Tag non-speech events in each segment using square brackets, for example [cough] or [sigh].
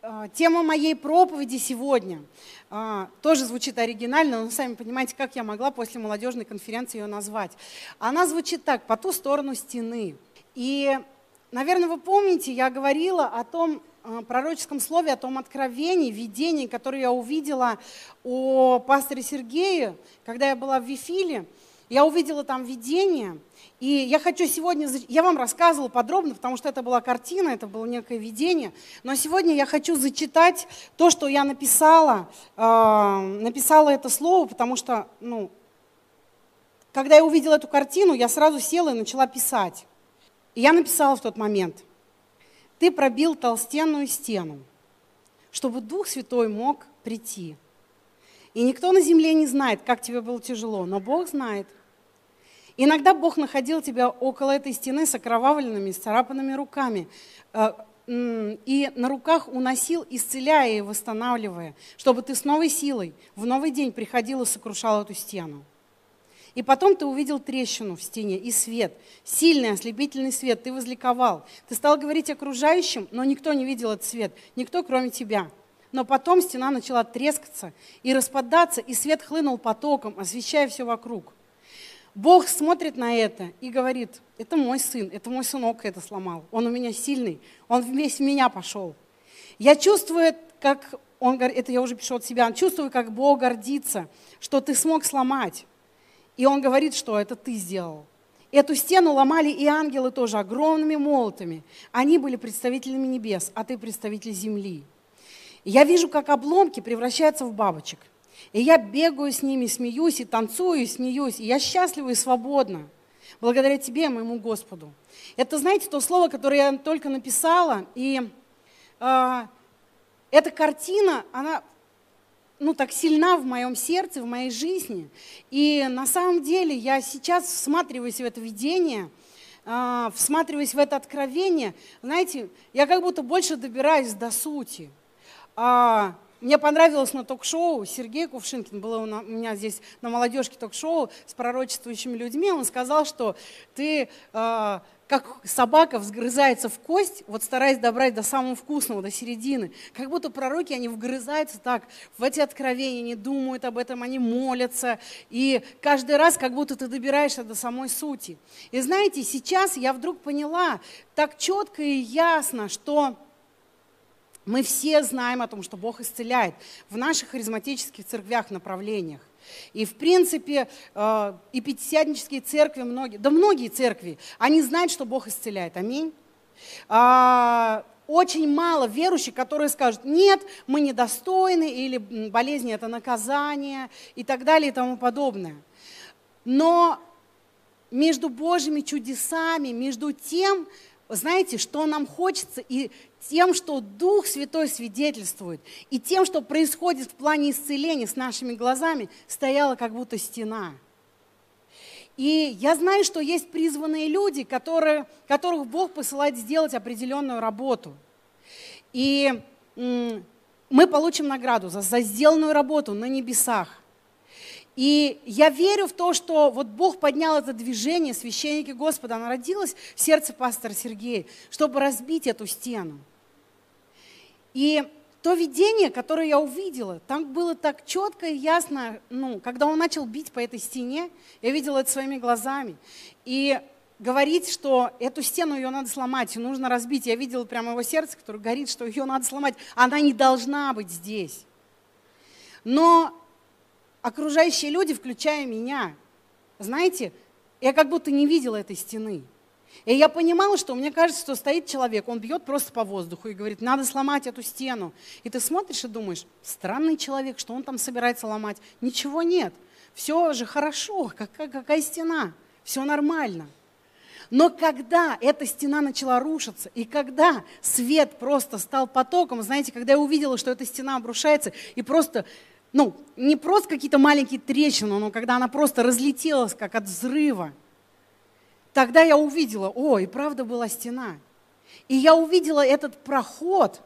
А, тема моей проповеди сегодня а, тоже звучит оригинально, но сами понимаете, как я могла после молодежной конференции ее назвать. Она звучит так, по ту сторону стены. И, наверное, вы помните, я говорила о том а, пророческом слове, о том откровении, видении, которое я увидела о пасторе Сергее, когда я была в Вифиле. Я увидела там видение, и я хочу сегодня, я вам рассказывала подробно, потому что это была картина, это было некое видение, но сегодня я хочу зачитать то, что я написала, э, написала это слово, потому что, ну, когда я увидела эту картину, я сразу села и начала писать. И я написала в тот момент, ты пробил толстенную стену, чтобы Дух Святой мог прийти. И никто на земле не знает, как тебе было тяжело, но Бог знает. Иногда Бог находил тебя около этой стены с окровавленными, с царапанными руками. Э, и на руках уносил, исцеляя и восстанавливая, чтобы ты с новой силой в новый день приходил и сокрушал эту стену. И потом ты увидел трещину в стене и свет, сильный ослепительный свет, ты возликовал. Ты стал говорить окружающим, но никто не видел этот свет, никто кроме тебя. Но потом стена начала трескаться и распадаться, и свет хлынул потоком, освещая все вокруг. Бог смотрит на это и говорит, это мой сын, это мой сынок это сломал. Он у меня сильный, он весь в меня пошел. Я чувствую, как он, это я уже пишу от себя, чувствую, как Бог гордится, что ты смог сломать. И он говорит, что это ты сделал. Эту стену ломали и ангелы тоже огромными молотами. Они были представителями небес, а ты представитель земли. Я вижу, как обломки превращаются в бабочек – и я бегаю с ними, смеюсь, и танцую, и смеюсь. И я счастлива и свободна. Благодаря тебе, моему Господу. Это, знаете, то слово, которое я только написала. И э, эта картина, она ну, так сильна в моем сердце, в моей жизни. И на самом деле я сейчас всматриваюсь в это видение, э, всматриваюсь в это откровение. Знаете, я как будто больше добираюсь до сути. Э, мне понравилось на ток-шоу, Сергей Кувшинкин, было у меня здесь на молодежке ток-шоу с пророчествующими людьми, он сказал, что ты э, как собака взгрызается в кость, вот стараясь добрать до самого вкусного, до середины. Как будто пророки, они вгрызаются так в эти откровения, они думают об этом, они молятся. И каждый раз как будто ты добираешься до самой сути. И знаете, сейчас я вдруг поняла так четко и ясно, что мы все знаем о том, что Бог исцеляет в наших харизматических церквях, направлениях. И, в принципе, э, и пятидесятнические церкви, многие, да многие церкви, они знают, что Бог исцеляет. Аминь. А, очень мало верующих, которые скажут, нет, мы недостойны, или болезнь – это наказание, и так далее, и тому подобное. Но между Божьими чудесами, между тем, знаете, что нам хочется, и тем, что Дух Святой свидетельствует, и тем, что происходит в плане исцеления с нашими глазами, стояла как будто стена. И я знаю, что есть призванные люди, которые, которых Бог посылает сделать определенную работу. И мы получим награду за, за сделанную работу на небесах. И я верю в то, что вот Бог поднял это движение, священники Господа, оно родилось в сердце пастора Сергея, чтобы разбить эту стену. И то видение, которое я увидела, там было так четко и ясно, ну, когда он начал бить по этой стене, я видела это своими глазами. И говорить, что эту стену ее надо сломать, ее нужно разбить. Я видела прямо его сердце, которое горит, что ее надо сломать. Она не должна быть здесь. Но окружающие люди, включая меня, знаете, я как будто не видела этой стены. И я понимала, что мне кажется, что стоит человек, он бьет просто по воздуху и говорит, надо сломать эту стену. И ты смотришь и думаешь, странный человек, что он там собирается ломать. Ничего нет, все же хорошо, какая, какая стена, все нормально. Но когда эта стена начала рушиться, и когда свет просто стал потоком, знаете, когда я увидела, что эта стена обрушается, и просто ну, не просто какие-то маленькие трещины, но когда она просто разлетелась, как от взрыва, тогда я увидела, о, и правда была стена. И я увидела этот проход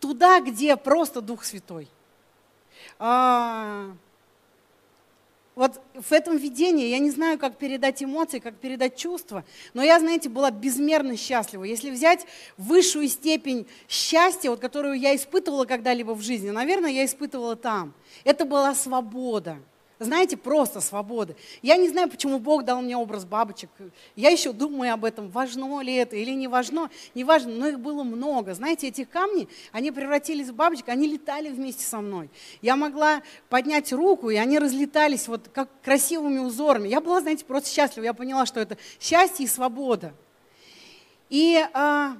туда, где просто Дух Святой. А, вот в этом видении я не знаю, как передать эмоции, как передать чувства, но я, знаете, была безмерно счастлива. Если взять высшую степень счастья, вот, которую я испытывала когда-либо в жизни, наверное, я испытывала там. Это была свобода. Знаете, просто свобода. Я не знаю, почему Бог дал мне образ бабочек. Я еще думаю об этом, важно ли это или не важно. Не важно, но их было много. Знаете, эти камни, они превратились в бабочек, они летали вместе со мной. Я могла поднять руку, и они разлетались вот как красивыми узорами. Я была, знаете, просто счастлива. Я поняла, что это счастье и свобода. И а,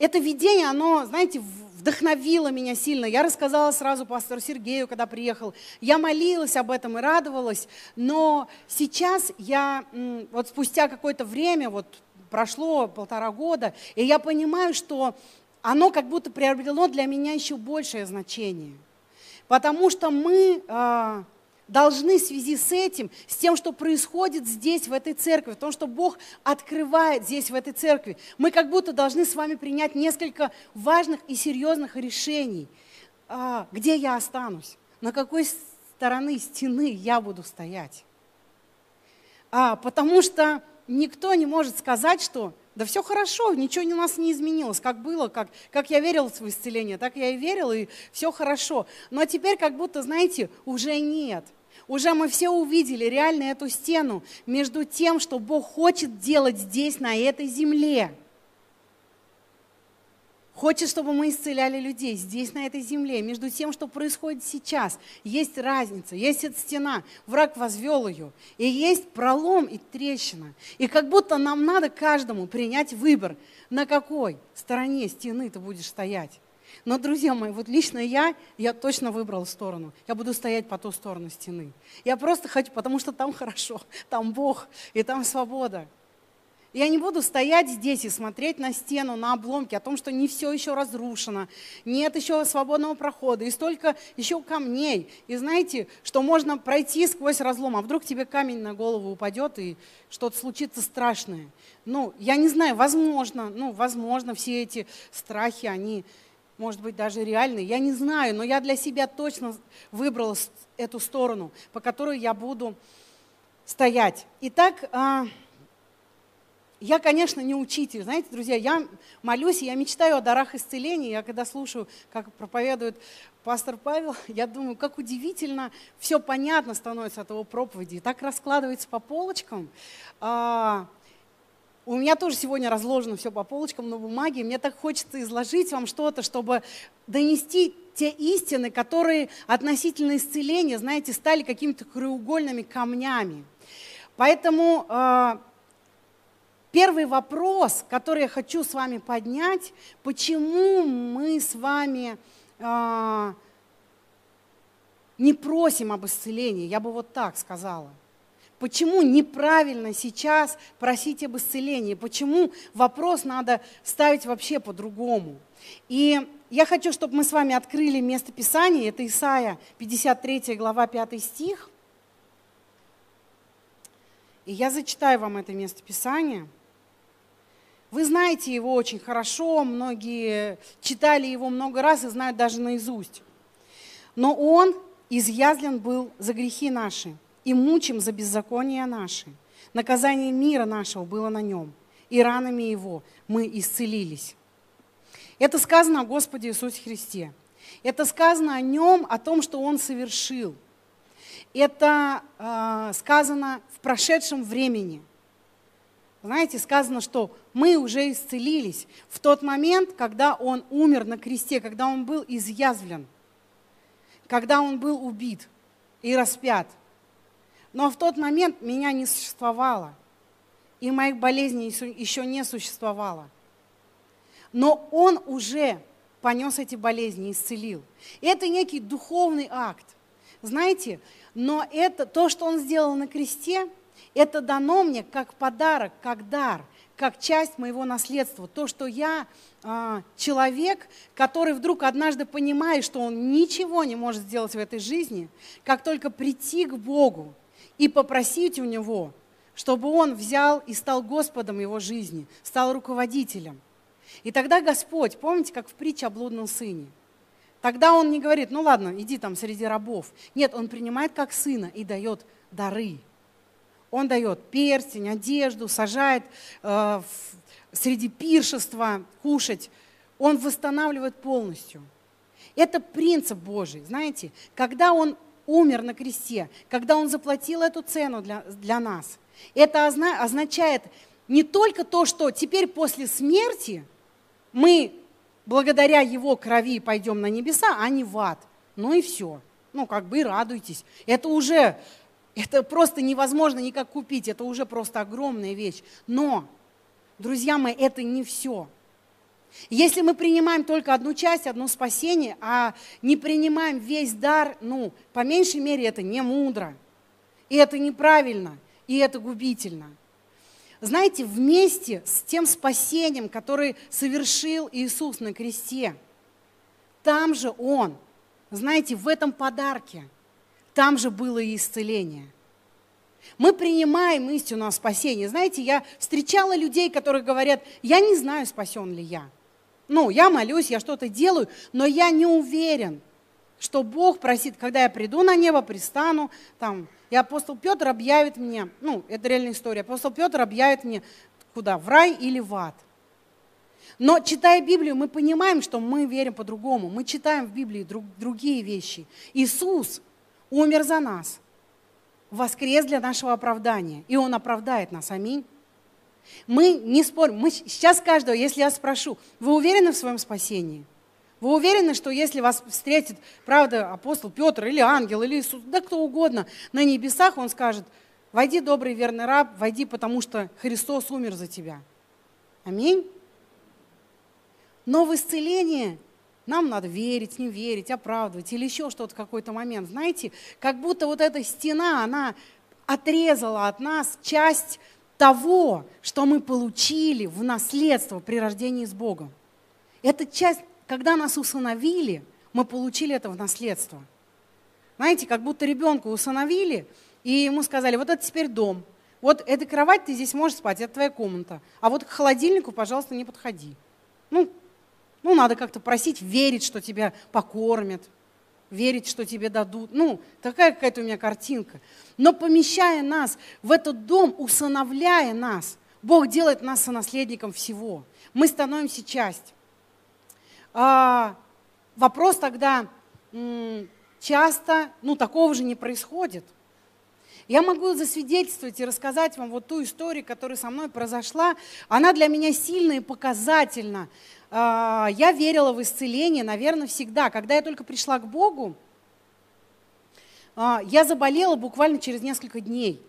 это видение, оно, знаете, вдохновило меня сильно. Я рассказала сразу пастору Сергею, когда приехал. Я молилась об этом и радовалась. Но сейчас я, вот спустя какое-то время, вот прошло полтора года, и я понимаю, что оно как будто приобрело для меня еще большее значение. Потому что мы а, должны в связи с этим, с тем, что происходит здесь, в этой церкви, в том, что Бог открывает здесь, в этой церкви, мы как будто должны с вами принять несколько важных и серьезных решений. А, где я останусь? На какой стороны стены я буду стоять? А, потому что никто не может сказать, что да все хорошо, ничего у нас не изменилось, как было, как, как я верила в исцеление, так я и верила, и все хорошо. Но теперь как будто, знаете, уже нет – уже мы все увидели реально эту стену между тем, что Бог хочет делать здесь, на этой земле. Хочет, чтобы мы исцеляли людей здесь, на этой земле. Между тем, что происходит сейчас, есть разница, есть эта стена, враг возвел ее, и есть пролом и трещина. И как будто нам надо каждому принять выбор, на какой стороне стены ты будешь стоять. Но, друзья мои, вот лично я, я точно выбрал сторону. Я буду стоять по ту сторону стены. Я просто хочу, потому что там хорошо, там Бог и там свобода. Я не буду стоять здесь и смотреть на стену, на обломки, о том, что не все еще разрушено, нет еще свободного прохода, и столько еще камней. И знаете, что можно пройти сквозь разлом, а вдруг тебе камень на голову упадет, и что-то случится страшное. Ну, я не знаю, возможно, ну, возможно, все эти страхи, они может быть, даже реальный, я не знаю, но я для себя точно выбрала эту сторону, по которой я буду стоять. Итак, а, я, конечно, не учитель. Знаете, друзья, я молюсь, я мечтаю о дарах исцеления. Я когда слушаю, как проповедует пастор Павел, [laughs] я думаю, как удивительно, все понятно становится от его проповеди. так раскладывается по полочкам. У меня тоже сегодня разложено все по полочкам на бумаге. Мне так хочется изложить вам что-то, чтобы донести те истины, которые относительно исцеления, знаете, стали какими-то краеугольными камнями. Поэтому э, первый вопрос, который я хочу с вами поднять, почему мы с вами э, не просим об исцелении, я бы вот так сказала. Почему неправильно сейчас просить об исцелении? Почему вопрос надо ставить вообще по-другому? И я хочу, чтобы мы с вами открыли место Писания. Это Исаия, 53 глава, 5 стих. И я зачитаю вам это место Писания. Вы знаете его очень хорошо, многие читали его много раз и знают даже наизусть. Но он изъязлен был за грехи наши – и мучим за беззакония наши. Наказание мира нашего было на нем, и ранами его мы исцелились. Это сказано о Господе Иисусе Христе. Это сказано о нем, о том, что он совершил. Это э, сказано в прошедшем времени. Знаете, сказано, что мы уже исцелились в тот момент, когда он умер на кресте, когда он был изъязвлен, когда он был убит и распят – но в тот момент меня не существовало, и моих болезней еще не существовало. Но Он уже понес эти болезни исцелил. Это некий духовный акт. Знаете, но это то, что Он сделал на кресте, это дано мне как подарок, как дар, как часть моего наследства. То, что я а, человек, который вдруг однажды понимает, что он ничего не может сделать в этой жизни, как только прийти к Богу, и попросить у Него, чтобы Он взял и стал Господом его жизни, стал руководителем. И тогда Господь, помните, как в притче о блудном сыне, Тогда он не говорит, ну ладно, иди там среди рабов. Нет, он принимает как сына и дает дары. Он дает перстень, одежду, сажает э, в, среди пиршества кушать. Он восстанавливает полностью. Это принцип Божий, знаете, когда Он умер на кресте, когда Он заплатил эту цену для, для нас, это означает не только то, что теперь после смерти мы благодаря Его крови пойдем на небеса, а не в ад. Ну и все. Ну, как бы и радуйтесь. Это уже, это просто невозможно никак купить, это уже просто огромная вещь. Но, друзья мои, это не все. Если мы принимаем только одну часть, одно спасение, а не принимаем весь дар, ну, по меньшей мере, это не мудро. И это неправильно, и это губительно знаете, вместе с тем спасением, которое совершил Иисус на кресте, там же Он, знаете, в этом подарке, там же было и исцеление. Мы принимаем истину о спасении. Знаете, я встречала людей, которые говорят, я не знаю, спасен ли я. Ну, я молюсь, я что-то делаю, но я не уверен, что Бог просит, когда я приду на небо, пристану, там, и апостол Петр объявит мне, ну, это реальная история, апостол Петр объявит мне, куда, в рай или в ад. Но читая Библию, мы понимаем, что мы верим по-другому. Мы читаем в Библии друг, другие вещи. Иисус умер за нас, воскрес для нашего оправдания, и Он оправдает нас. Аминь. Мы не спорим. Мы сейчас каждого, если я спрошу, вы уверены в своем спасении? Вы уверены, что если вас встретит, правда, апостол Петр или ангел, или Иисус, да кто угодно, на небесах, он скажет, войди, добрый верный раб, войди, потому что Христос умер за тебя. Аминь. Но в исцелении нам надо верить, не верить, оправдывать или еще что-то в какой-то момент. Знаете, как будто вот эта стена, она отрезала от нас часть того, что мы получили в наследство при рождении с Богом. Это часть когда нас усыновили, мы получили это в наследство. Знаете, как будто ребенка усыновили, и ему сказали, вот это теперь дом, вот эта кровать ты здесь можешь спать, это твоя комната, а вот к холодильнику, пожалуйста, не подходи. Ну, ну надо как-то просить, верить, что тебя покормят, верить, что тебе дадут. Ну, такая какая-то у меня картинка. Но помещая нас в этот дом, усыновляя нас, Бог делает нас сонаследником всего. Мы становимся частью. А, вопрос тогда часто, ну, такого же не происходит. Я могу засвидетельствовать и рассказать вам вот ту историю, которая со мной произошла. Она для меня сильна и показательна. А, я верила в исцеление, наверное, всегда. Когда я только пришла к Богу, а, я заболела буквально через несколько дней.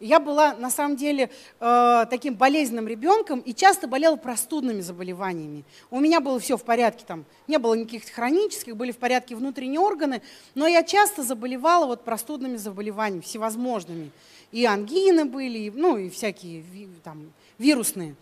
Я была на самом деле э, таким болезненным ребенком и часто болела простудными заболеваниями. У меня было все в порядке, там не было никаких хронических, были в порядке внутренние органы, но я часто заболевала вот простудными заболеваниями, всевозможными. И ангины были, ну и всякие там, вирусные.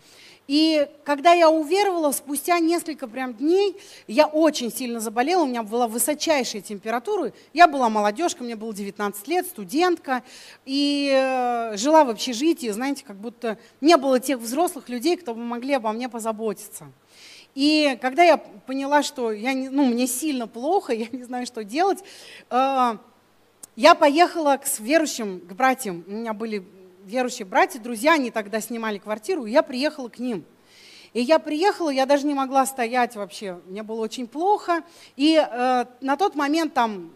И когда я уверовала, спустя несколько прям дней, я очень сильно заболела, у меня была высочайшая температура. Я была молодежка, мне было 19 лет, студентка, и э, жила в общежитии, знаете, как будто не было тех взрослых людей, кто бы могли обо мне позаботиться. И когда я поняла, что я не, ну, мне сильно плохо, [laughs] я не знаю, что делать, э, я поехала к верующим, к братьям. У меня были верующие братья, друзья, они тогда снимали квартиру, и я приехала к ним. И я приехала, я даже не могла стоять вообще, мне было очень плохо. И э, на тот момент там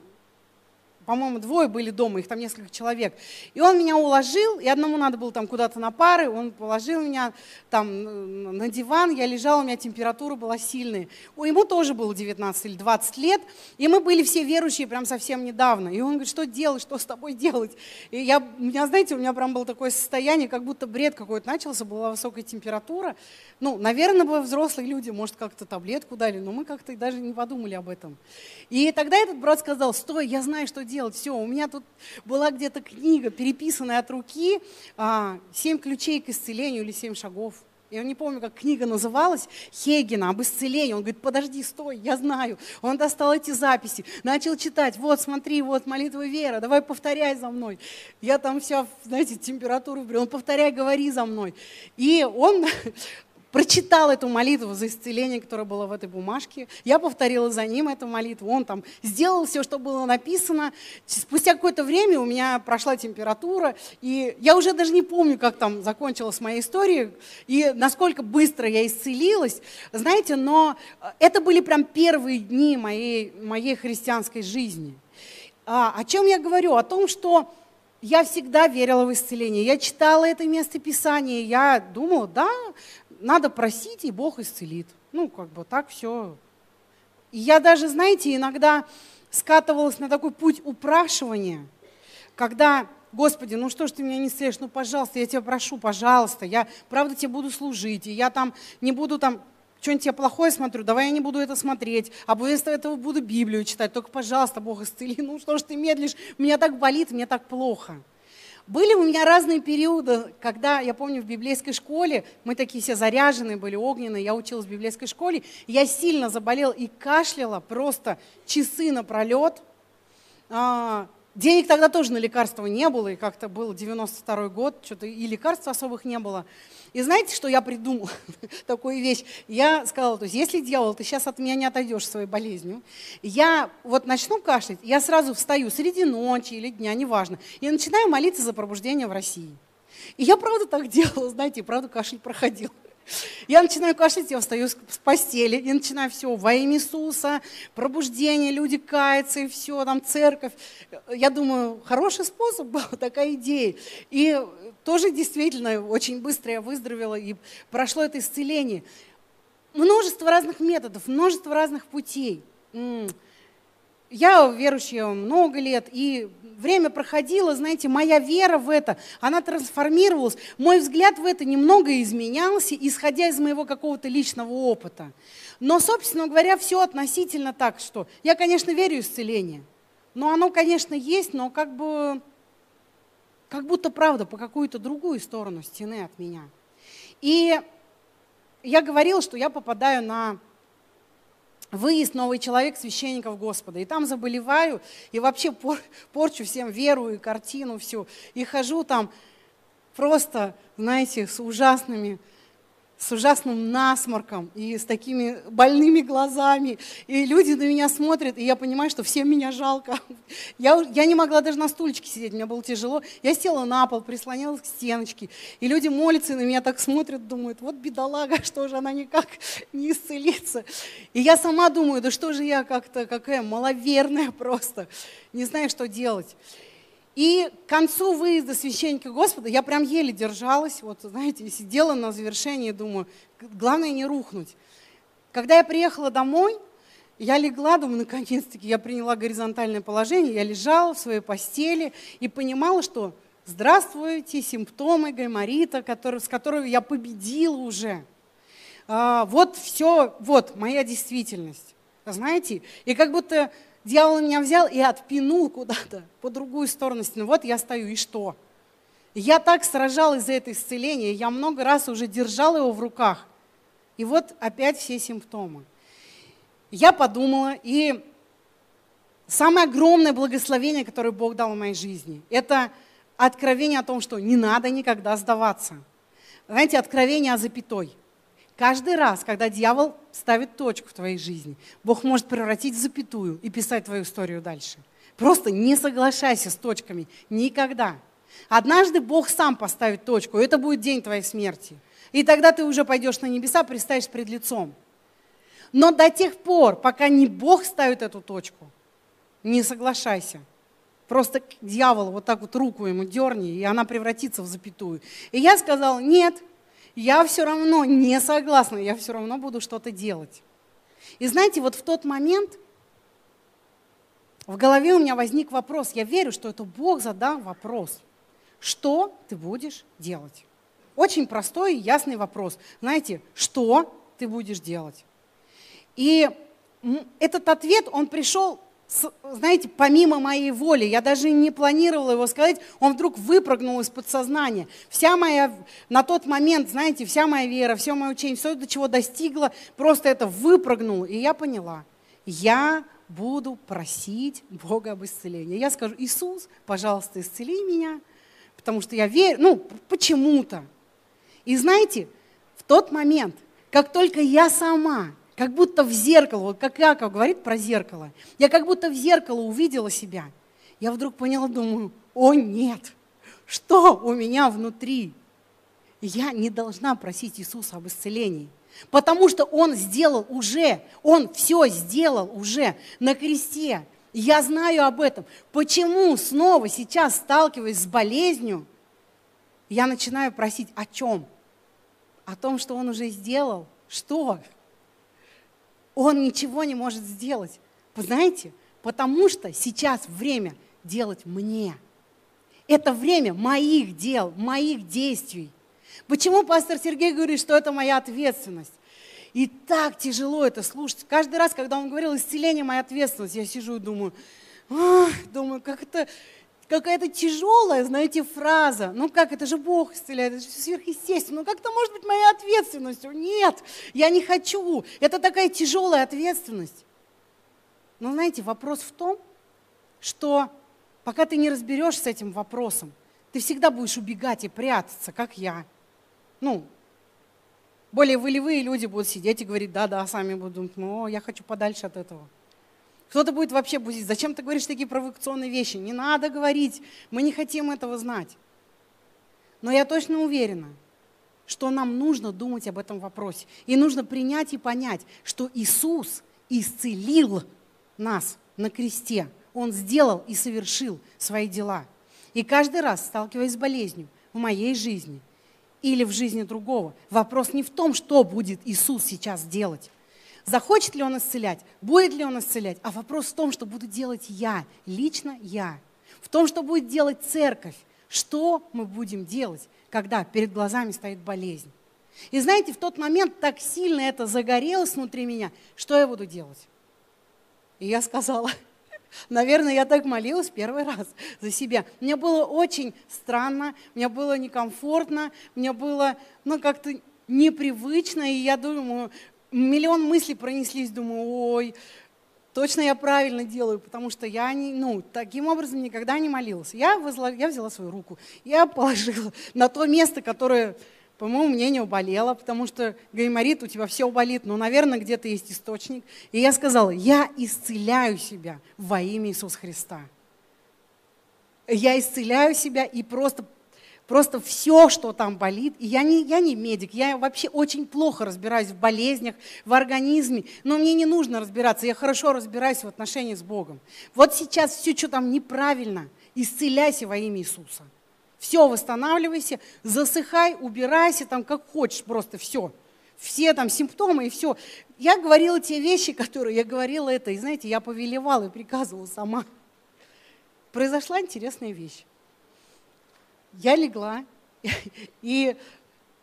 по-моему, двое были дома, их там несколько человек. И он меня уложил, и одному надо было там куда-то на пары, он положил меня там на диван, я лежала, у меня температура была сильная. У ему тоже было 19 или 20 лет, и мы были все верующие прям совсем недавно. И он говорит, что делать, что с тобой делать? И я, у меня, знаете, у меня прям было такое состояние, как будто бред какой-то начался, была высокая температура. Ну, наверное, бы взрослые люди, может, как-то таблетку дали, но мы как-то даже не подумали об этом. И тогда этот брат сказал, стой, я знаю, что делать делать. Все, у меня тут была где-то книга, переписанная от руки, а, «Семь ключей к исцелению» или «Семь шагов». Я не помню, как книга называлась, Хейгена об исцелении. Он говорит, подожди, стой, я знаю. Он достал эти записи, начал читать. Вот, смотри, вот молитва Вера, давай повторяй за мной. Я там вся, знаете, температуру, он повторяй, говори за мной. И он [laughs] прочитал эту молитву за исцеление, которое было в этой бумажке. Я повторила за ним эту молитву. Он там сделал все, что было написано. Спустя какое-то время у меня прошла температура, и я уже даже не помню, как там закончилась моя история, и насколько быстро я исцелилась. Знаете, но это были прям первые дни моей, моей христианской жизни. А, о чем я говорю? О том, что я всегда верила в исцеление. Я читала это место Писания, я думала, да, надо просить, и Бог исцелит. Ну, как бы так все. И я даже, знаете, иногда скатывалась на такой путь упрашивания, когда, Господи, ну что ж ты меня не исцелишь, ну, пожалуйста, я тебя прошу, пожалуйста, я правда тебе буду служить, и я там не буду там что-нибудь я плохое смотрю, давай я не буду это смотреть, а вместо этого буду Библию читать, только, пожалуйста, Бог исцели, ну что ж ты медлишь, меня так болит, мне так плохо. Были у меня разные периоды, когда, я помню, в библейской школе, мы такие все заряженные были, огненные, я училась в библейской школе, я сильно заболела и кашляла просто часы напролет. Денег тогда тоже на лекарства не было, и как-то был 92 год, что-то и лекарств особых не было. И знаете, что я придумала? [laughs] Такую вещь. Я сказала, то есть, если дьявол, ты сейчас от меня не отойдешь своей болезнью, я вот начну кашлять, я сразу встаю среди ночи или дня, неважно, и начинаю молиться за пробуждение в России. И я правда так [laughs] делала, знаете, правда кашель проходил. Я начинаю кашлять, я встаю с постели, и начинаю все, во имя Иисуса, пробуждение, люди каются, и все, там церковь. Я думаю, хороший способ [laughs] был, такая идея. И тоже действительно очень быстро я выздоровела, и прошло это исцеление. Множество разных методов, множество разных путей. Я верующая много лет, и время проходило, знаете, моя вера в это, она трансформировалась, мой взгляд в это немного изменялся, исходя из моего какого-то личного опыта. Но, собственно говоря, все относительно так, что я, конечно, верю в исцеление, но оно, конечно, есть, но как бы, как будто правда по какую-то другую сторону стены от меня. И я говорила, что я попадаю на выезд новый человек священников Господа. И там заболеваю, и вообще пор, порчу всем веру и картину всю. И хожу там просто, знаете, с ужасными с ужасным насморком и с такими больными глазами. И люди на меня смотрят, и я понимаю, что всем меня жалко. [laughs] Я, я не могла даже на стульчике сидеть, мне было тяжело. Я села на пол, прислонилась к стеночке. И люди молятся, и на меня так смотрят, думают, вот бедолага, [laughs] что же она никак не исцелится. И я сама думаю, да что же я как-то, какая маловерная [laughs] просто, не знаю, что делать. И к концу выезда священника Господа я прям еле держалась, вот знаете, сидела на завершении, думаю, главное не рухнуть. Когда я приехала домой, я легла, думаю, наконец-таки я приняла горизонтальное положение, я лежала в своей постели и понимала, что здравствуйте, симптомы гайморита, который, с которой я победила уже. А, вот все, вот моя действительность. Знаете, и как будто Дьявол меня взял и отпинул куда-то по другую сторону стены. Вот я стою, и что? Я так сражалась за это исцеление, я много раз уже держала его в руках. И вот опять все симптомы. Я подумала, и самое огромное благословение, которое Бог дал в моей жизни, это откровение о том, что не надо никогда сдаваться. Знаете, откровение о запятой. Каждый раз, когда дьявол ставит точку в твоей жизни, Бог может превратить в запятую и писать твою историю дальше. Просто не соглашайся с точками. Никогда. Однажды Бог сам поставит точку, и это будет день твоей смерти. И тогда ты уже пойдешь на небеса, предстанешь пред лицом. Но до тех пор, пока не Бог ставит эту точку, не соглашайся. Просто дьявол вот так вот руку ему дерни, и она превратится в запятую. И я сказала, нет, я все равно не согласна, я все равно буду что-то делать. И знаете, вот в тот момент в голове у меня возник вопрос. Я верю, что это Бог задал вопрос. Что ты будешь делать? Очень простой и ясный вопрос. Знаете, что ты будешь делать? И этот ответ, он пришел знаете, помимо моей воли, я даже не планировала его сказать, он вдруг выпрыгнул из подсознания. Вся моя, на тот момент, знаете, вся моя вера, все мое учение, все, до чего достигла, просто это выпрыгнуло. И я поняла, я буду просить Бога об исцелении. Я скажу, Иисус, пожалуйста, исцели меня, потому что я верю, ну, почему-то. И знаете, тот момент, как только я сама, как будто в зеркало, вот как Яков говорит про зеркало, я как будто в зеркало увидела себя, я вдруг поняла, думаю, о нет, что у меня внутри? Я не должна просить Иисуса об исцелении, потому что Он сделал уже, Он все сделал уже на кресте. Я знаю об этом. Почему снова сейчас, сталкиваясь с болезнью, я начинаю просить о чем? О том, что он уже сделал. Что? Он ничего не может сделать. Вы знаете, потому что сейчас время делать мне. Это время моих дел, моих действий. Почему пастор Сергей говорит, что это моя ответственность? И так тяжело это слушать. Каждый раз, когда он говорил, исцеление моя ответственность, я сижу и думаю, думаю, как это какая-то тяжелая, знаете, фраза. Ну как, это же Бог исцеляет, это же сверхъестественно. Ну как это может быть моей ответственностью? Нет, я не хочу. Это такая тяжелая ответственность. Но знаете, вопрос в том, что пока ты не разберешься с этим вопросом, ты всегда будешь убегать и прятаться, как я. Ну, более волевые люди будут сидеть и говорить, да-да, сами будут думать, о, я хочу подальше от этого. Кто-то будет вообще бузить. Зачем ты говоришь такие провокационные вещи? Не надо говорить. Мы не хотим этого знать. Но я точно уверена, что нам нужно думать об этом вопросе. И нужно принять и понять, что Иисус исцелил нас на кресте. Он сделал и совершил свои дела. И каждый раз, сталкиваясь с болезнью в моей жизни или в жизни другого, вопрос не в том, что будет Иисус сейчас делать, Захочет ли он исцелять, будет ли он исцелять, а вопрос в том, что буду делать я, лично я. В том, что будет делать церковь. Что мы будем делать, когда перед глазами стоит болезнь. И знаете, в тот момент так сильно это загорелось внутри меня, что я буду делать? И я сказала, [laughs] наверное, я так молилась первый раз за себя. Мне было очень странно, мне было некомфортно, мне было, ну, как-то непривычно, и я думаю, миллион мыслей пронеслись, думаю, ой, точно я правильно делаю, потому что я не, ну, таким образом никогда не молилась. Я, возла, я взяла свою руку, я положила [laughs] на то место, которое, по моему мнению, болело, потому что гайморит у тебя все болит, но, наверное, где-то есть источник. И я сказала, я исцеляю себя во имя Иисуса Христа. Я исцеляю себя и просто просто все, что там болит. И я не, я не медик, я вообще очень плохо разбираюсь в болезнях, в организме, но мне не нужно разбираться, я хорошо разбираюсь в отношениях с Богом. Вот сейчас все, что там неправильно, исцеляйся во имя Иисуса. Все, восстанавливайся, засыхай, убирайся, там как хочешь, просто все. Все там симптомы и все. Я говорила те вещи, [laughs] которые я говорила это, и знаете, я повелевала и приказывала сама. Произошла интересная вещь я легла, [laughs] и,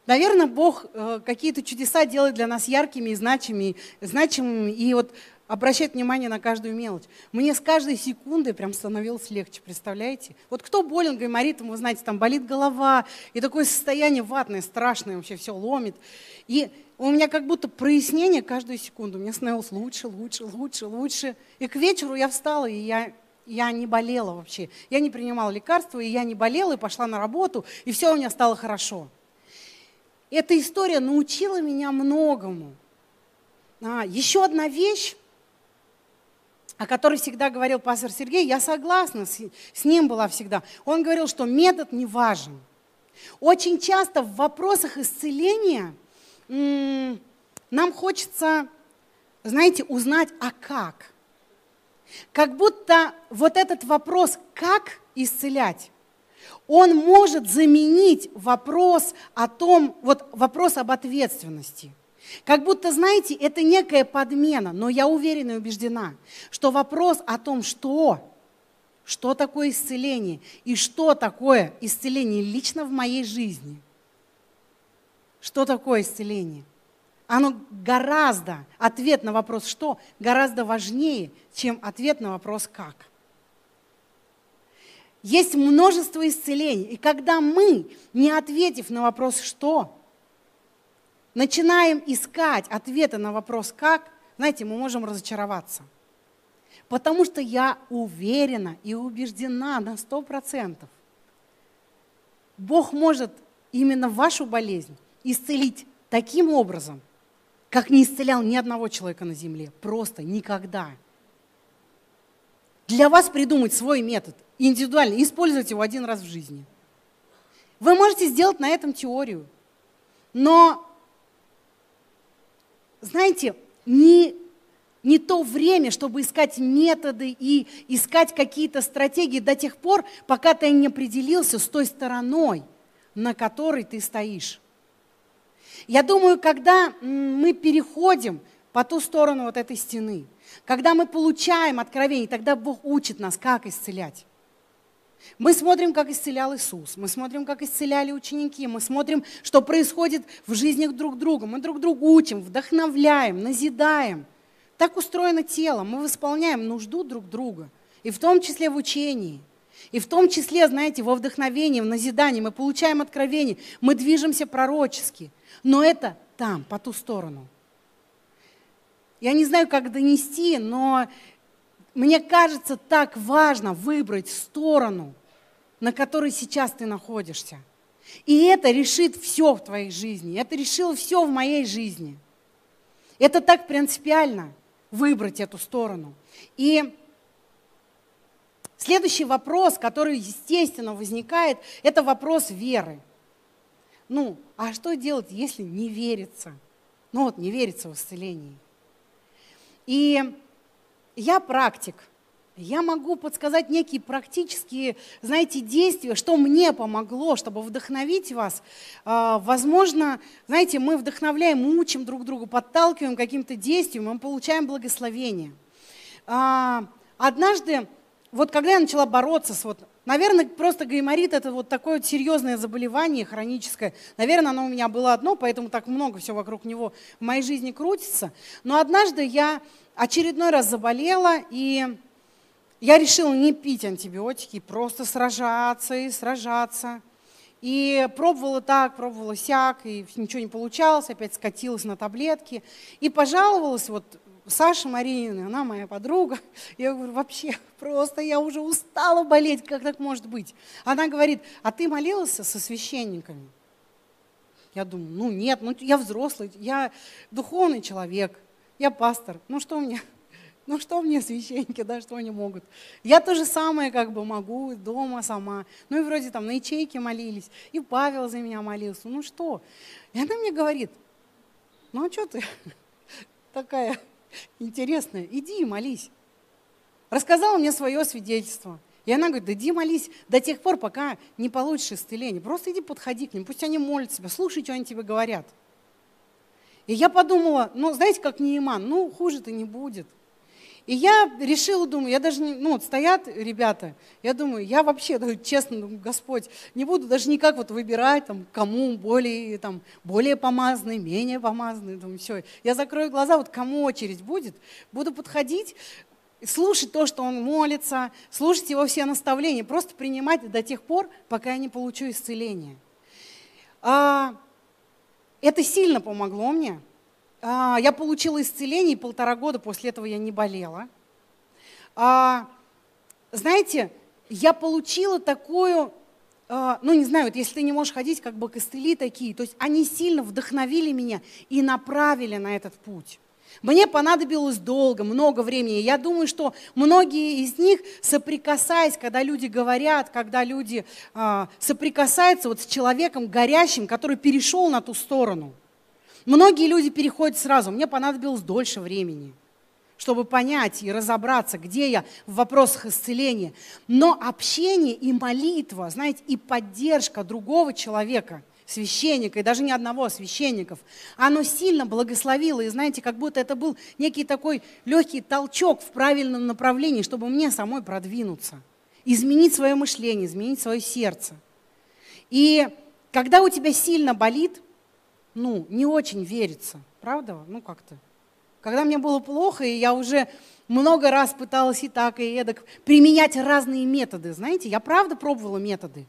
наверное, Бог э, какие-то чудеса делает для нас яркими и значимыми, значимыми, и вот обращать внимание на каждую мелочь. Мне с каждой секундой прям становилось легче, представляете? Вот кто болен гайморитом, вы знаете, там болит голова, и такое состояние ватное, страшное, вообще все ломит. И у меня как будто прояснение каждую секунду. Мне становилось лучше, лучше, лучше, лучше. И к вечеру я встала, и я я не болела вообще. Я не принимала лекарства, и я не болела, и пошла на работу, и все у меня стало хорошо. Эта история научила меня многому. А, еще одна вещь, о которой всегда говорил пастор Сергей, я согласна, с, с ним была всегда. Он говорил, что метод не важен. Очень часто в вопросах исцеления нам хочется, знаете, узнать, а как – как будто вот этот вопрос, как исцелять, он может заменить вопрос о том, вот вопрос об ответственности. Как будто, знаете, это некая подмена, но я уверена и убеждена, что вопрос о том, что, что такое исцеление и что такое исцеление лично в моей жизни. Что такое исцеление? Оно гораздо, ответ на вопрос «что» гораздо важнее, чем ответ на вопрос «как». Есть множество исцелений, и когда мы, не ответив на вопрос «что», начинаем искать ответы на вопрос «как», знаете, мы можем разочароваться. Потому что я уверена и убеждена на сто процентов. Бог может именно вашу болезнь исцелить таким образом, как не исцелял ни одного человека на земле. Просто никогда. Для вас придумать свой метод, индивидуально, использовать его один раз в жизни. Вы можете сделать на этом теорию. Но, знаете, не, не то время, чтобы искать методы и искать какие-то стратегии до тех пор, пока ты не определился с той стороной, на которой ты стоишь. Я думаю, когда мы переходим по ту сторону вот этой стены, когда мы получаем откровение, тогда Бог учит нас, как исцелять. Мы смотрим, как исцелял Иисус, мы смотрим, как исцеляли ученики, мы смотрим, что происходит в жизнях друг друга, мы друг друга учим, вдохновляем, назидаем. Так устроено тело, мы восполняем нужду друг друга, и в том числе в учении. И в том числе, знаете, во вдохновении, в назидании мы получаем откровение, мы движемся пророчески. Но это там, по ту сторону. Я не знаю, как донести, но мне кажется, так важно выбрать сторону, на которой сейчас ты находишься. И это решит все в твоей жизни. Это решило все в моей жизни. Это так принципиально выбрать эту сторону. И следующий вопрос, который, естественно, возникает, это вопрос веры. Ну, а что делать, если не верится? Ну вот, не верится в исцеление. И я практик. Я могу подсказать некие практические, знаете, действия, что мне помогло, чтобы вдохновить вас. А, возможно, знаете, мы вдохновляем, учим друг друга, подталкиваем каким-то действием, мы получаем благословение. А, однажды, вот когда я начала бороться с вот Наверное, просто гайморит – это вот такое вот серьезное заболевание хроническое. Наверное, оно у меня было одно, поэтому так много всего вокруг него в моей жизни крутится. Но однажды я очередной раз заболела, и я решила не пить антибиотики, просто сражаться и сражаться. И пробовала так, пробовала сяк, и ничего не получалось, опять скатилась на таблетки. И пожаловалась вот Саша Маринина, она моя подруга. Я говорю, вообще, просто я уже устала болеть, как так может быть? Она говорит, а ты молился со священниками? Я думаю, ну нет, ну я взрослый, я духовный человек, я пастор. Ну что мне, ну что мне священники, да, что они могут? Я то же самое как бы могу дома сама. Ну и вроде там на ячейке молились, и Павел за меня молился. Ну что? И она мне говорит, ну а что ты [laughs] такая интересная, иди и молись. Рассказала мне свое свидетельство. И она говорит, да иди молись до тех пор, пока не получишь исцеление. Просто иди подходи к ним, пусть они молят тебя, слушай, что они тебе говорят. И я подумала, ну, знаете, как Неиман, ну, хуже-то не будет. И я решила, думаю, я даже ну, вот стоят ребята, я думаю, я вообще, честно, Господь, не буду даже никак вот выбирать, там, кому более, там, более помазанный, менее помазанный, там, все. Я закрою глаза, вот кому очередь будет, буду подходить, слушать то, что он молится, слушать его все наставления, просто принимать до тех пор, пока я не получу исцеление. А, это сильно помогло мне. А, я получила исцеление, и полтора года после этого я не болела. А, знаете, я получила такую, а, ну не знаю, вот если ты не можешь ходить, как бы костыли такие, то есть они сильно вдохновили меня и направили на этот путь. Мне понадобилось долго, много времени. Я думаю, что многие из них, соприкасаясь, когда люди говорят, когда люди а, соприкасаются вот с человеком горящим, который перешел на ту сторону – Многие люди переходят сразу. Мне понадобилось дольше времени, чтобы понять и разобраться, где я в вопросах исцеления. Но общение и молитва, знаете, и поддержка другого человека, священника, и даже не одного а священников, оно сильно благословило. И знаете, как будто это был некий такой легкий толчок в правильном направлении, чтобы мне самой продвинуться, изменить свое мышление, изменить свое сердце. И когда у тебя сильно болит, ну, не очень верится, правда? Ну, как-то. Когда мне было плохо, и я уже много раз пыталась и так, и эдак применять разные методы, знаете, я правда пробовала методы.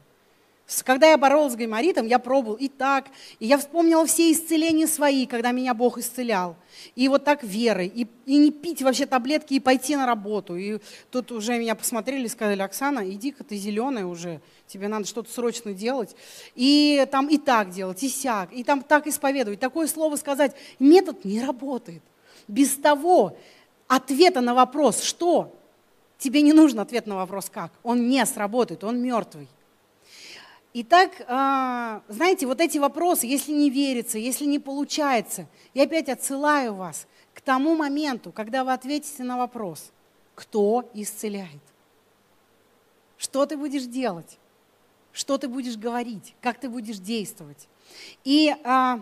Когда я боролась с гайморитом, я пробовал и так, и я вспомнила все исцеления свои, когда меня Бог исцелял. И вот так верой, и, и не пить вообще таблетки, и пойти на работу. И тут уже меня посмотрели и сказали, Оксана, иди-ка ты зеленая уже, тебе надо что-то срочно делать. И там и так делать, и сяк, и там так исповедовать. Такое слово сказать, метод не работает. Без того ответа на вопрос «что?», тебе не нужен ответ на вопрос «как?», он не сработает, он мертвый. Итак, а, знаете, вот эти вопросы, если не верится, если не получается, я опять отсылаю вас к тому моменту, когда вы ответите на вопрос, кто исцеляет? Что ты будешь делать? Что ты будешь говорить? Как ты будешь действовать? И а,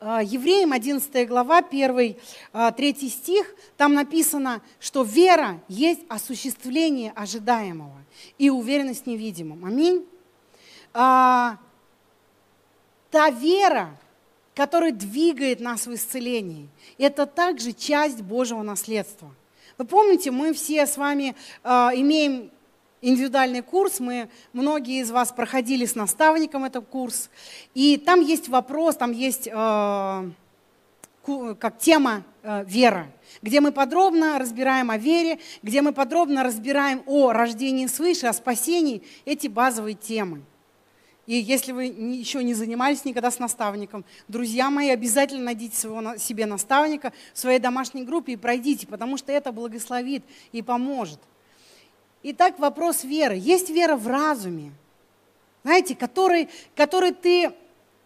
Евреям 11 глава, 1, 3 а, стих, там написано, что вера есть осуществление ожидаемого и уверенность в невидимом. Аминь. А, та вера, которая двигает нас в исцелении, это также часть Божьего наследства. Вы помните, мы все с вами имеем индивидуальный курс. Мы, многие из вас проходили с наставником этот курс. И там есть вопрос, там есть э, как тема э, вера, где мы подробно разбираем о вере, где мы подробно разбираем о рождении свыше, о спасении, эти базовые темы. И если вы еще не занимались никогда с наставником, друзья мои, обязательно найдите своего, себе наставника в своей домашней группе и пройдите, потому что это благословит и поможет. Итак, вопрос веры. Есть вера в разуме, знаете, который, который ты,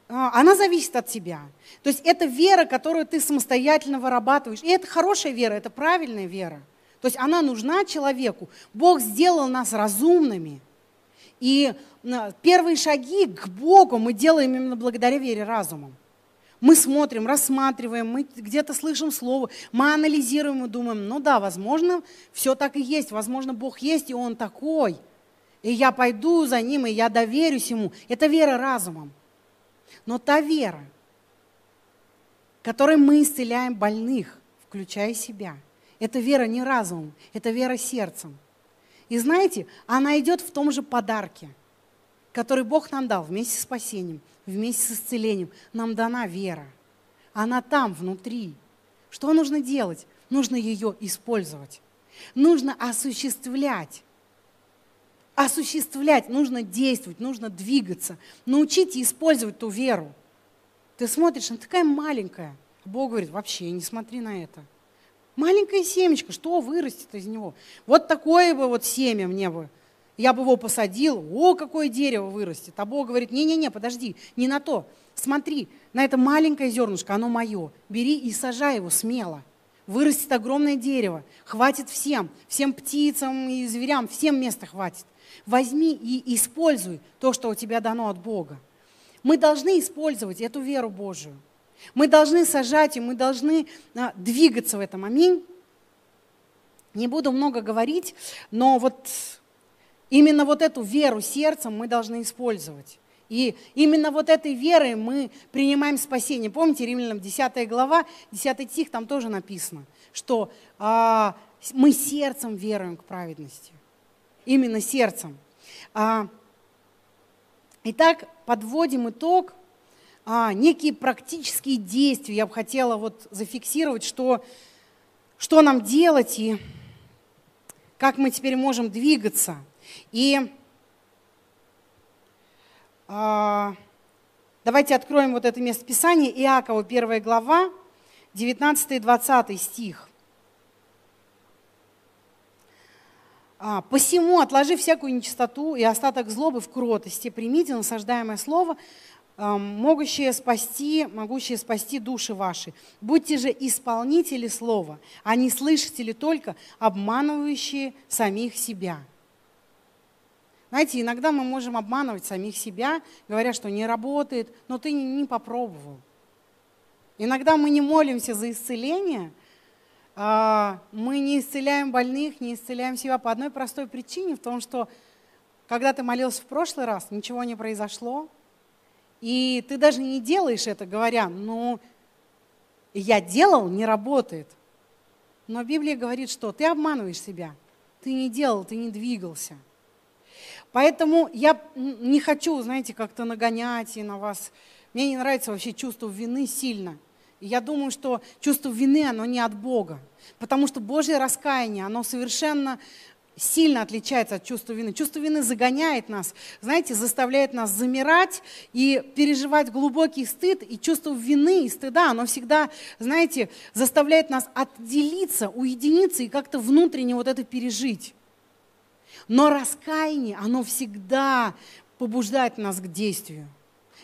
а, она зависит от тебя. То есть это вера, которую ты самостоятельно вырабатываешь. И это хорошая вера, это правильная вера. То есть она нужна человеку. Бог сделал нас разумными. И а, первые шаги к Богу мы делаем именно благодаря вере разумом. Мы смотрим, рассматриваем, мы где-то слышим слово, мы анализируем и думаем, ну да, возможно, все так и есть, возможно, Бог есть, и Он такой. И я пойду за Ним, и я доверюсь Ему. Это вера разумом. Но та вера, которой мы исцеляем больных, включая себя, это вера не разумом, это вера сердцем. И знаете, она идет в том же подарке, который Бог нам дал вместе с спасением – вместе с исцелением. Нам дана вера. Она там, внутри. Что нужно делать? Нужно ее использовать. Нужно осуществлять. Осуществлять, нужно действовать, нужно двигаться. Научите использовать ту веру. Ты смотришь, она такая маленькая. Бог говорит, вообще не смотри на это. Маленькое семечко, что вырастет из него? Вот такое бы вот семя мне бы я бы его посадил, о, какое дерево вырастет. А Бог говорит, не-не-не, подожди, не на то. Смотри, на это маленькое зернышко, оно мое. Бери и сажай его смело. Вырастет огромное дерево. Хватит всем, всем птицам и зверям, всем места хватит. Возьми и используй то, что у тебя дано от Бога. Мы должны использовать эту веру Божию. Мы должны сажать, и мы должны а, двигаться в этом. Аминь. Не буду много говорить, но вот Именно вот эту веру сердцем мы должны использовать. И именно вот этой верой мы принимаем спасение. Помните, Римлянам 10 глава, 10 стих, там тоже написано, что а, мы сердцем веруем к праведности. Именно сердцем. А, итак, подводим итог. А, некие практические действия я бы хотела вот зафиксировать, что, что нам делать и как мы теперь можем двигаться – и э, давайте откроем вот это место Писания, Иакова, 1 глава, 19 и 20 стих. А, «Посему, отложи всякую нечистоту и остаток злобы в кротости, примите насаждаемое слово, могущее спасти, могущее спасти души ваши. Будьте же исполнители слова, а не слышатели только, обманывающие самих себя». Знаете, иногда мы можем обманывать самих себя, говоря, что не работает, но ты не, попробовал. Иногда мы не молимся за исцеление, а, мы не исцеляем больных, не исцеляем себя по одной простой причине, в том, что когда ты молился в прошлый раз, ничего не произошло, и ты даже не делаешь это, говоря, ну, я делал, не работает. Но Библия говорит, что ты обманываешь себя, ты не делал, ты не двигался – Поэтому я не хочу, знаете, как-то нагонять и на вас. Мне не нравится вообще чувство вины сильно. И я думаю, что чувство вины, оно не от Бога. Потому что Божье раскаяние, оно совершенно сильно отличается от чувства вины. Чувство вины загоняет нас, знаете, заставляет нас замирать и переживать глубокий стыд. И чувство вины и стыда, оно всегда, знаете, заставляет нас отделиться, уединиться и как-то внутренне вот это пережить. Но раскаяние, оно всегда побуждает нас к действию.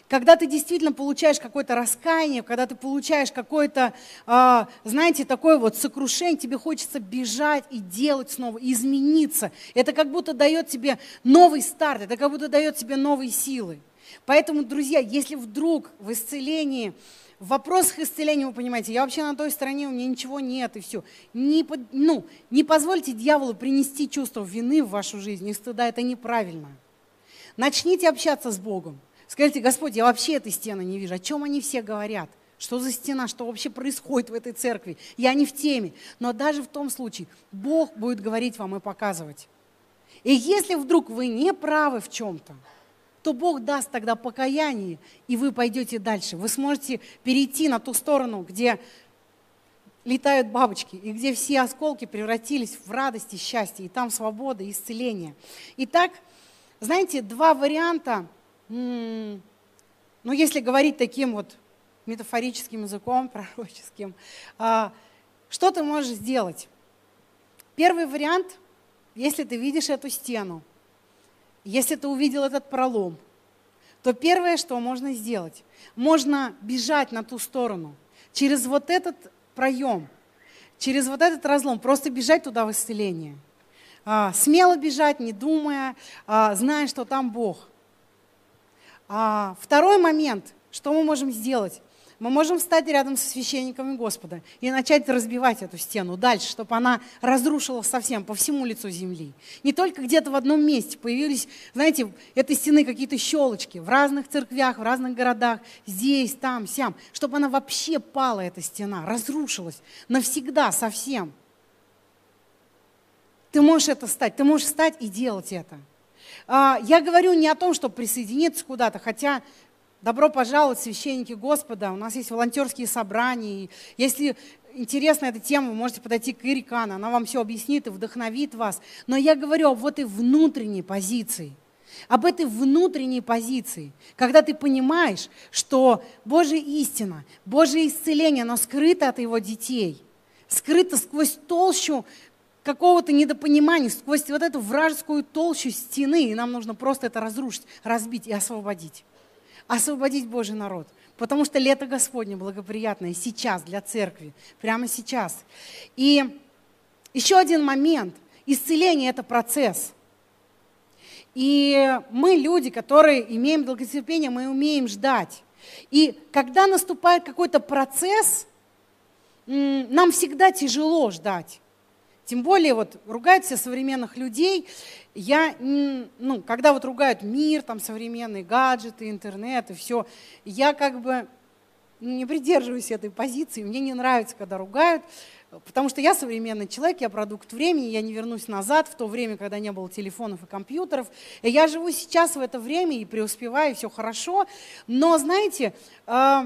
Когда ты действительно получаешь какое-то раскаяние, когда ты получаешь какое-то, э, знаете, такое вот сокрушение, тебе хочется бежать и делать снова, измениться. Это как будто дает тебе новый старт, это как будто дает тебе новые силы. Поэтому, друзья, если вдруг в исцелении, в вопросах исцеления, вы понимаете, я вообще на той стороне, у меня ничего нет и все. Не, ну, не позвольте дьяволу принести чувство вины в вашу жизнь и стыда, это неправильно. Начните общаться с Богом. Скажите, Господь, я вообще этой стены не вижу. О чем они все говорят? Что за стена? Что вообще происходит в этой церкви? Я не в теме. Но даже в том случае Бог будет говорить вам и показывать. И если вдруг вы не правы в чем-то, то Бог даст тогда покаяние, и вы пойдете дальше. Вы сможете перейти на ту сторону, где летают бабочки, и где все осколки превратились в радость и счастье, и там свобода и исцеление. Итак, знаете, два варианта – ну, если говорить таким вот метафорическим языком, [laughs] пророческим, а, что ты можешь сделать? Первый вариант, если ты видишь эту стену, если ты увидел этот пролом, то первое, что можно сделать, можно бежать на ту сторону, через вот этот проем, через вот этот разлом, просто бежать туда в исцеление. А, смело бежать, не думая, а, зная, что там Бог. А, второй момент, что мы можем сделать? Мы можем встать рядом со священниками Господа и начать разбивать эту стену дальше, чтобы она разрушила совсем по всему лицу земли. Не только где-то в одном месте появились, знаете, этой стены какие-то щелочки в разных церквях, в разных городах, здесь, там, сям, чтобы она вообще пала, эта стена, разрушилась навсегда, совсем. Ты можешь это стать, ты можешь встать и делать это. А, я говорю не о том, чтобы присоединиться куда-то, хотя добро пожаловать, священники Господа. У нас есть волонтерские собрания. Если интересна эта тема, вы можете подойти к Ире она вам все объяснит и вдохновит вас. Но я говорю об этой внутренней позиции – об этой внутренней позиции, когда ты понимаешь, что Божья истина, Божье исцеление, оно скрыто от его детей, скрыто сквозь толщу какого-то недопонимания, сквозь вот эту вражескую толщу стены, и нам нужно просто это разрушить, разбить и освободить. Освободить Божий народ. Потому что лето Господне благоприятное сейчас для церкви, прямо сейчас. И еще один момент. Исцеление – это процесс. И мы люди, которые имеем долготерпение, мы умеем ждать. И когда наступает какой-то процесс, нам всегда тяжело ждать. Тем более вот ругают все современных людей. Я, ну, когда вот ругают мир, там современные гаджеты, интернет и все, я как бы не придерживаюсь этой позиции. Мне не нравится, когда ругают, потому что я современный человек, я продукт времени, я не вернусь назад в то время, когда не было телефонов и компьютеров. И я живу сейчас в это время и преуспеваю, и все хорошо. Но, знаете, э,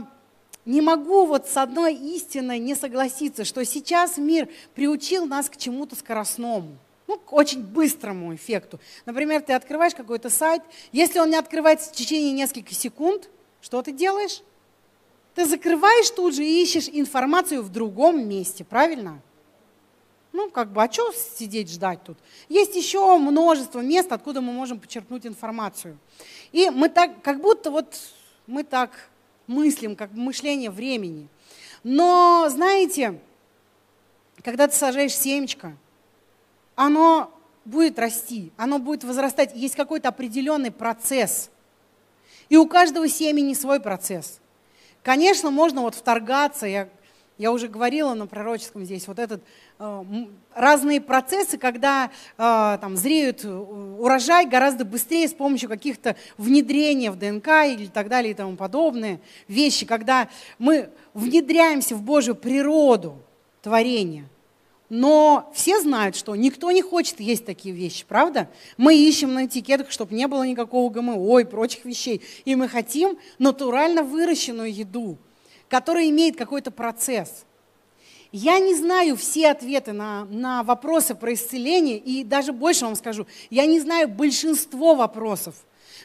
не могу вот с одной истиной не согласиться, что сейчас мир приучил нас к чему-то скоростному, ну, к очень быстрому эффекту. Например, ты открываешь какой-то сайт, если он не открывается в течение нескольких секунд, что ты делаешь? Ты закрываешь тут же и ищешь информацию в другом месте, правильно? Ну, как бы, а что сидеть ждать тут? Есть еще множество мест, откуда мы можем почерпнуть информацию. И мы так, как будто вот мы так мыслим, как мышление времени. Но, знаете, когда ты сажаешь семечко, оно будет расти, оно будет возрастать. Есть какой-то определенный процесс. И у каждого семени свой процесс. Конечно, можно вот вторгаться, я я уже говорила на пророческом здесь, вот этот э, разные процессы, когда э, там зреют э, урожай гораздо быстрее с помощью каких-то внедрений в ДНК или так далее и тому подобные вещи, когда мы внедряемся в Божью природу творения. Но все знают, что никто не хочет есть такие вещи, правда? Мы ищем на этикетах, чтобы не было никакого ГМО и прочих вещей. И мы хотим натурально выращенную еду, которая имеет какой-то процесс. Я не знаю все ответы на, на вопросы про исцеление, и даже больше вам скажу, я не знаю большинство вопросов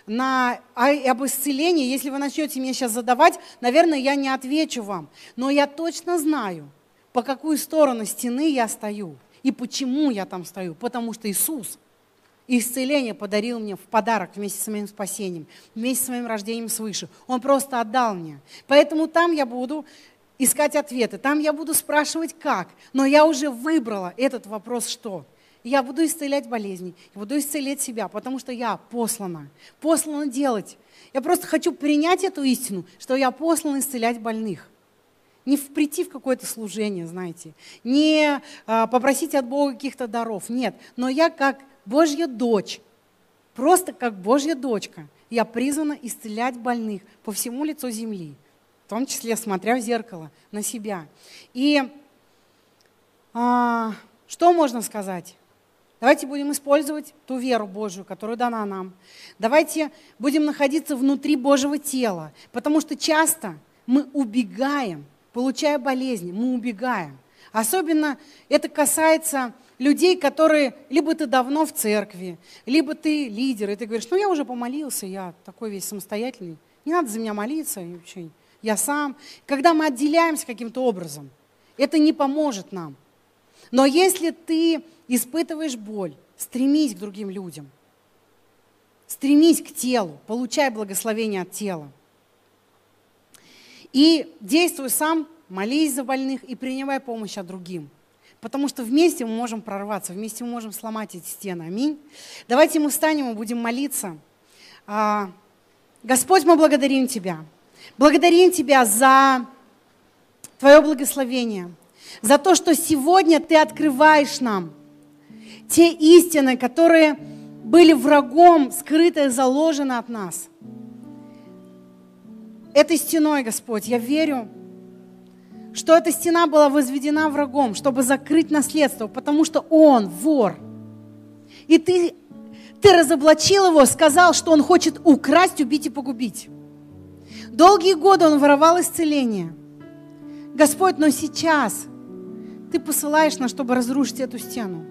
на, об исцелении. Если вы начнете мне сейчас задавать, наверное, я не отвечу вам. Но я точно знаю, по какую сторону стены я стою и почему я там стою. Потому что Иисус исцеление подарил мне в подарок вместе с моим спасением, вместе с моим рождением свыше. Он просто отдал мне. Поэтому там я буду искать ответы, там я буду спрашивать как. Но я уже выбрала этот вопрос что. Я буду исцелять болезни, я буду исцелять себя, потому что я послана. Послана делать. Я просто хочу принять эту истину, что я послана исцелять больных не прийти в какое-то служение, знаете, не а, попросить от Бога каких-то даров, нет. Но я как Божья дочь, просто как Божья дочка, я призвана исцелять больных по всему лицу земли, в том числе смотря в зеркало на себя. И а, что можно сказать? Давайте будем использовать ту веру Божию, которую дана нам. Давайте будем находиться внутри Божьего тела, потому что часто мы убегаем получая болезни, мы убегаем. Особенно это касается людей, которые либо ты давно в церкви, либо ты лидер, и ты говоришь, ну я уже помолился, я такой весь самостоятельный, не надо за меня молиться, я сам. Когда мы отделяемся каким-то образом, это не поможет нам. Но если ты испытываешь боль, стремись к другим людям, стремись к телу, получай благословение от тела. И действуй сам, молись за больных и принимай помощь от другим. Потому что вместе мы можем прорваться, вместе мы можем сломать эти стены. Аминь. Давайте мы встанем и будем молиться. А, Господь, мы благодарим Тебя. Благодарим Тебя за Твое благословение, за то, что сегодня Ты открываешь нам те истины, которые были врагом, скрытые, заложены от нас – этой стеной, Господь, я верю, что эта стена была возведена врагом, чтобы закрыть наследство, потому что он вор. И ты, ты разоблачил его, сказал, что он хочет украсть, убить и погубить. Долгие годы он воровал исцеление. Господь, но сейчас ты посылаешь нас, чтобы разрушить эту стену.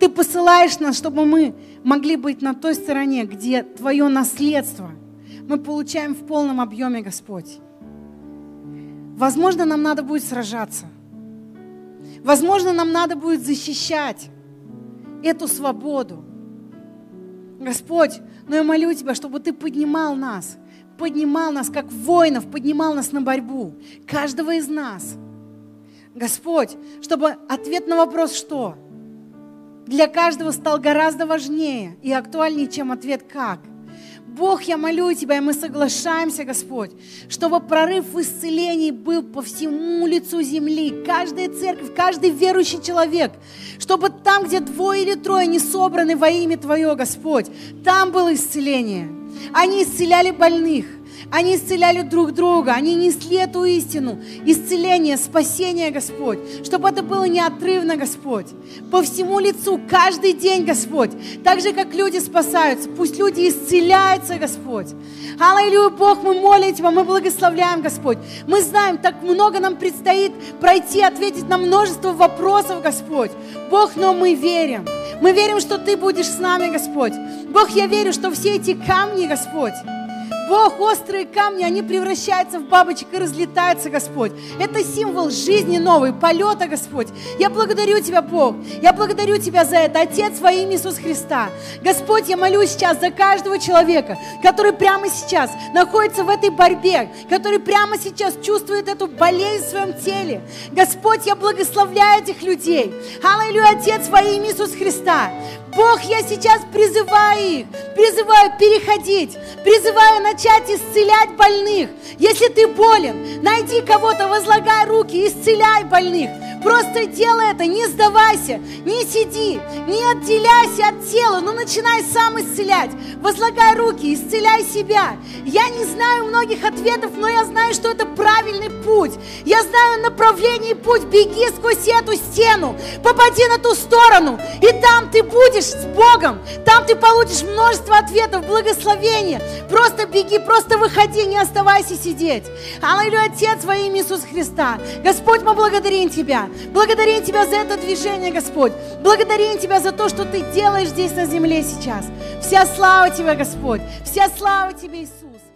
Ты посылаешь нас, чтобы мы могли быть на той стороне, где твое наследство – мы получаем в полном объеме, Господь. Возможно, нам надо будет сражаться. Возможно, нам надо будет защищать эту свободу. Господь, но я молю Тебя, чтобы Ты поднимал нас, поднимал нас как воинов, поднимал нас на борьбу, каждого из нас. Господь, чтобы ответ на вопрос «что?» для каждого стал гораздо важнее и актуальнее, чем ответ «как?». Бог, я молю Тебя, и мы соглашаемся, Господь, чтобы прорыв в исцелении был по всему лицу земли, каждая церковь, каждый верующий человек, чтобы там, где двое или трое не собраны во имя Твое, Господь, там было исцеление. Они исцеляли больных, они исцеляли друг друга, они несли эту истину, исцеление, спасение, Господь, чтобы это было неотрывно, Господь, по всему лицу, каждый день, Господь, так же, как люди спасаются, пусть люди исцеляются, Господь. Аллилуйя, Бог, мы молим Тебя, мы благословляем, Господь. Мы знаем, так много нам предстоит пройти, ответить на множество вопросов, Господь. Бог, но мы верим. Мы верим, что Ты будешь с нами, Господь. Бог, я верю, что все эти камни, Господь, Бог, острые камни, они превращаются в бабочек и разлетаются, Господь. Это символ жизни новой, полета, Господь. Я благодарю Тебя, Бог. Я благодарю Тебя за это, Отец, во имя Иисуса Христа. Господь, я молюсь сейчас за каждого человека, который прямо сейчас находится в этой борьбе, который прямо сейчас чувствует эту болезнь в своем теле. Господь, я благословляю этих людей. Аллилуйя, Отец, во имя Иисуса Христа. Бог, я сейчас призываю их, призываю переходить, призываю начать исцелять больных. Если ты болен, найди кого-то, возлагай руки, исцеляй больных. Просто делай это, не сдавайся, не сиди, не отделяйся от тела, но начинай сам исцелять. Возлагай руки, исцеляй себя. Я не знаю многих ответов, но я знаю, что это правильный путь. Я знаю направление и путь. Беги сквозь эту стену, попади на ту сторону, и там ты будешь с Богом. Там ты получишь множество ответов, благословения. Просто беги, просто выходи, не оставайся сидеть. Аллилуйя, Отец, во имя Иисуса Христа. Господь, мы благодарим Тебя. Благодарим Тебя за это движение, Господь. Благодарим Тебя за то, что Ты делаешь здесь на земле сейчас. Вся слава Тебе, Господь. Вся слава Тебе, Иисус.